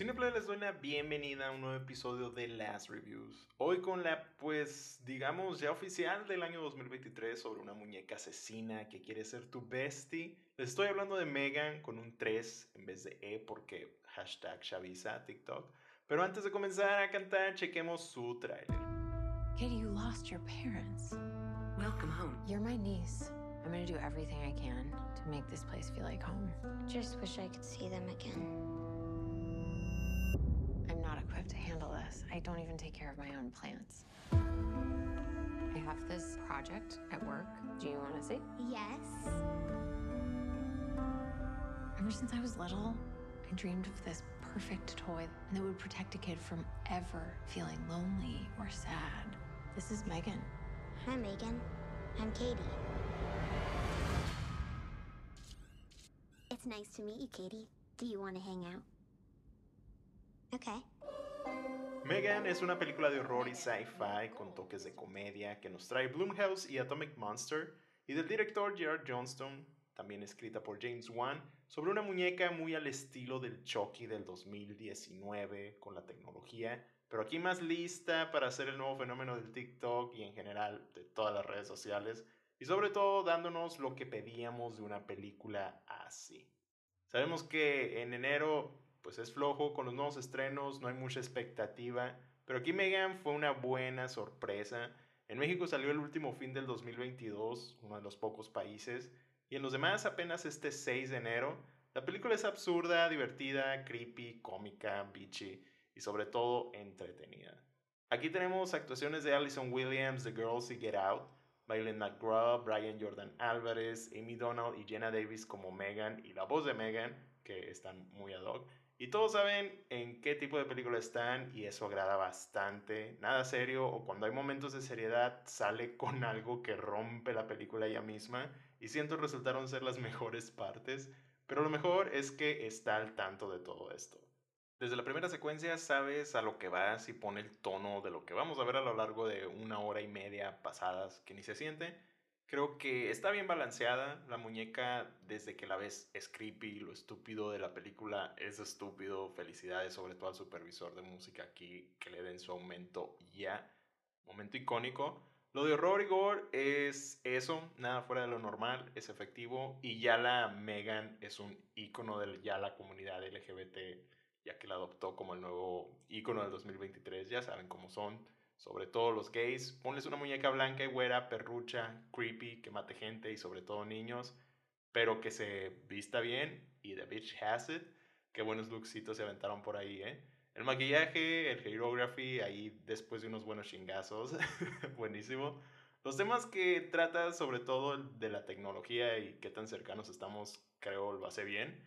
Cineplay les doy la bienvenida a un nuevo episodio de Last Reviews. Hoy con la, pues, digamos, ya oficial del año 2023 sobre una muñeca asesina que quiere ser tu bestie. Les estoy hablando de Megan con un 3 en vez de E porque hashtag Shavisa TikTok. Pero antes de comenzar a cantar, chequemos su trailer. Katie, you lost your parents. Welcome home. You're my niece. I'm gonna do everything I can to make this place feel like home. Just wish I could see them again. Handle this. I don't even take care of my own plants. I have this project at work. Do you want to see? Yes. Ever since I was little, I dreamed of this perfect toy that would protect a kid from ever feeling lonely or sad. This is Megan. Hi, Megan. I'm Katie. It's nice to meet you, Katie. Do you want to hang out? Okay. Megan es una película de horror y sci-fi con toques de comedia que nos trae Blumhouse y Atomic Monster y del director Gerard Johnston, también escrita por James Wan, sobre una muñeca muy al estilo del Chucky del 2019 con la tecnología, pero aquí más lista para hacer el nuevo fenómeno del TikTok y en general de todas las redes sociales y sobre todo dándonos lo que pedíamos de una película así. Sabemos que en enero pues es flojo con los nuevos estrenos, no hay mucha expectativa, pero aquí Megan fue una buena sorpresa. En México salió el último fin del 2022, uno de los pocos países, y en los demás apenas este 6 de enero. La película es absurda, divertida, creepy, cómica, bitchy y sobre todo entretenida. Aquí tenemos actuaciones de Alison Williams, The Girls y Get Out, Maylin McGraw, Brian Jordan Álvarez, Amy Donald y Jenna Davis como Megan y la voz de Megan, que están muy ad hoc. Y todos saben en qué tipo de película están y eso agrada bastante. Nada serio o cuando hay momentos de seriedad sale con algo que rompe la película ella misma y siento resultaron ser las mejores partes. Pero lo mejor es que está al tanto de todo esto. Desde la primera secuencia sabes a lo que vas y pone el tono de lo que vamos a ver a lo largo de una hora y media pasadas que ni se siente. Creo que está bien balanceada. La muñeca, desde que la ves, es creepy. Lo estúpido de la película es estúpido. Felicidades, sobre todo al supervisor de música aquí, que le den su aumento ya. Momento icónico. Lo de horror y gore es eso, nada fuera de lo normal, es efectivo. Y ya la Megan es un icono de ya la comunidad LGBT, ya que la adoptó como el nuevo icono del 2023. Ya saben cómo son sobre todo los gays, ponles una muñeca blanca y güera, perrucha, creepy, que mate gente y sobre todo niños, pero que se vista bien y The Bitch Has It. Qué buenos looksitos se aventaron por ahí, ¿eh? El maquillaje, el hierography, ahí después de unos buenos chingazos, buenísimo. Los temas que trata sobre todo de la tecnología y qué tan cercanos estamos, creo lo hace bien.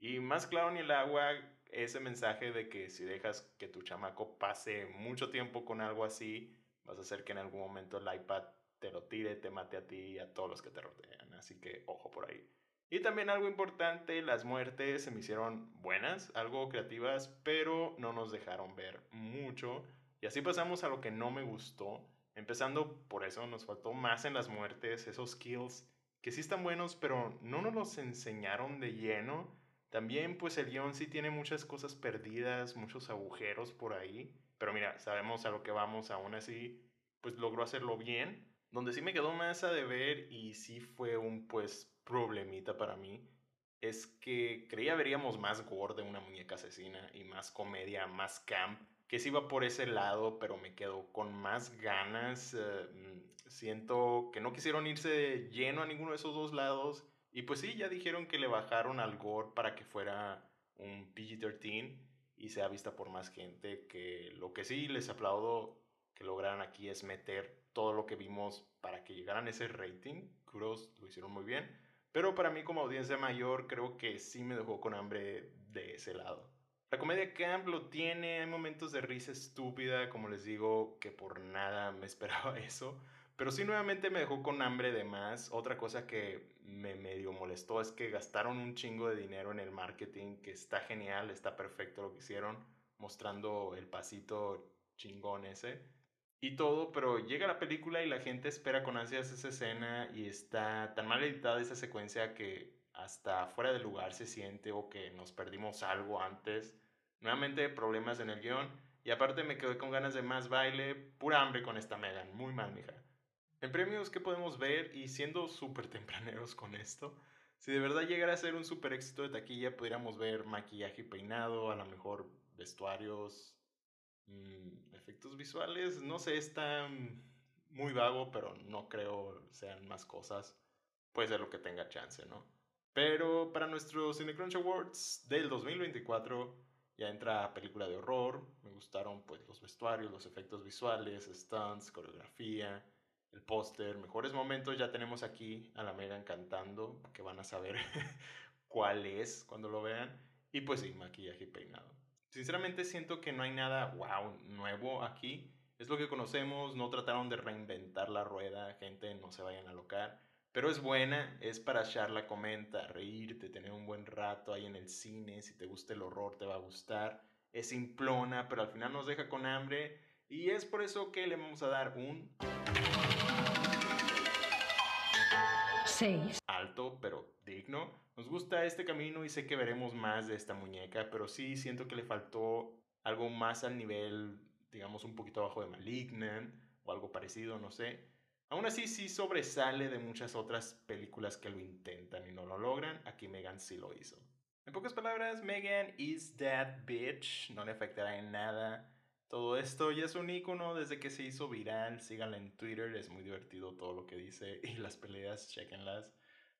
Y más claro ni el agua, ese mensaje de que si dejas que tu chamaco pase mucho tiempo con algo así, vas a hacer que en algún momento el iPad te lo tire, te mate a ti y a todos los que te rodean. Así que ojo por ahí. Y también algo importante, las muertes se me hicieron buenas, algo creativas, pero no nos dejaron ver mucho. Y así pasamos a lo que no me gustó. Empezando por eso, nos faltó más en las muertes, esos kills que sí están buenos, pero no nos los enseñaron de lleno también pues el guion sí tiene muchas cosas perdidas, muchos agujeros por ahí, pero mira, sabemos a lo que vamos, aún así pues logró hacerlo bien. Donde sí me quedó más a deber y sí fue un pues problemita para mí, es que creía veríamos más gore de una muñeca asesina y más comedia, más camp, que sí iba por ese lado, pero me quedó con más ganas. Eh, mm, siento que no quisieron irse lleno a ninguno de esos dos lados y pues sí, ya dijeron que le bajaron al gore para que fuera un PG-13 y sea vista por más gente, que lo que sí les aplaudo que lograran aquí es meter todo lo que vimos para que llegaran a ese rating. Kudos lo hicieron muy bien. Pero para mí como audiencia mayor creo que sí me dejó con hambre de ese lado. La comedia camp lo tiene, hay momentos de risa estúpida, como les digo, que por nada me esperaba eso. Pero sí nuevamente me dejó con hambre de más. Otra cosa que me medio molestó es que gastaron un chingo de dinero en el marketing, que está genial, está perfecto lo que hicieron, mostrando el pasito chingón ese y todo, pero llega la película y la gente espera con ansias esa escena y está tan mal editada esa secuencia que hasta fuera de lugar se siente o que nos perdimos algo antes. Nuevamente problemas en el guion y aparte me quedé con ganas de más baile, pura hambre con esta Megan, muy mal mija. En premios, ¿qué podemos ver? Y siendo súper tempraneros con esto, si de verdad llegara a ser un súper éxito de taquilla, pudiéramos ver maquillaje y peinado, a lo mejor vestuarios, mm, efectos visuales, no sé, está muy vago, pero no creo sean más cosas. Puede ser lo que tenga chance, ¿no? Pero para nuestros Cinecrunch Awards del 2024 ya entra película de horror. Me gustaron pues los vestuarios, los efectos visuales, stunts, coreografía, el póster, mejores momentos. Ya tenemos aquí a la Megan cantando, que van a saber cuál es cuando lo vean. Y pues sí, maquillaje y peinado. Sinceramente siento que no hay nada wow nuevo aquí. Es lo que conocemos, no trataron de reinventar la rueda, gente, no se vayan a locar. Pero es buena, es para echar la comenta, reírte, tener un buen rato ahí en el cine. Si te gusta el horror, te va a gustar. Es simplona, pero al final nos deja con hambre. Y es por eso que le vamos a dar un. 6. Alto, pero digno. Nos gusta este camino y sé que veremos más de esta muñeca, pero sí siento que le faltó algo más al nivel, digamos, un poquito abajo de Malignant o algo parecido, no sé. Aún así, sí sobresale de muchas otras películas que lo intentan y no lo logran. Aquí Megan sí lo hizo. En pocas palabras, Megan is that bitch. No le afectará en nada. Todo esto ya es un icono desde que se hizo viral. Síganla en Twitter, es muy divertido todo lo que dice y las peleas, chequenlas.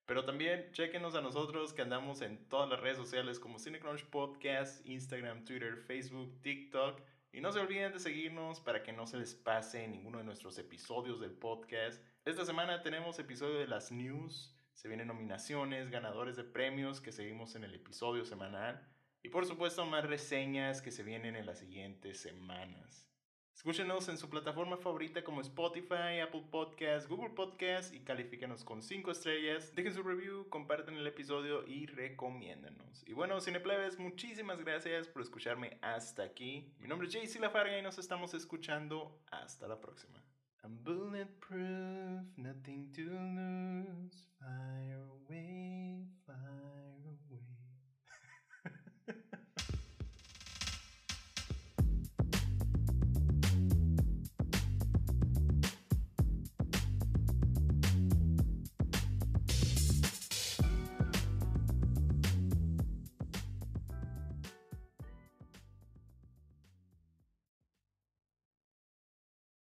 Pero también chequenos a nosotros que andamos en todas las redes sociales como Cinecrunch Podcast, Instagram, Twitter, Facebook, TikTok. Y no se olviden de seguirnos para que no se les pase ninguno de nuestros episodios del podcast. Esta semana tenemos episodio de las news, se vienen nominaciones, ganadores de premios que seguimos en el episodio semanal y por supuesto más reseñas que se vienen en las siguientes semanas. Escúchenos en su plataforma favorita como Spotify, Apple Podcasts, Google Podcasts y califíquenos con 5 estrellas. Dejen su review, compartan el episodio y recomiéndenos. Y bueno, Cineplebes, muchísimas gracias por escucharme hasta aquí. Mi nombre es JC Lafarga y nos estamos escuchando. Hasta la próxima. I'm bulletproof, nothing to lose, fire away.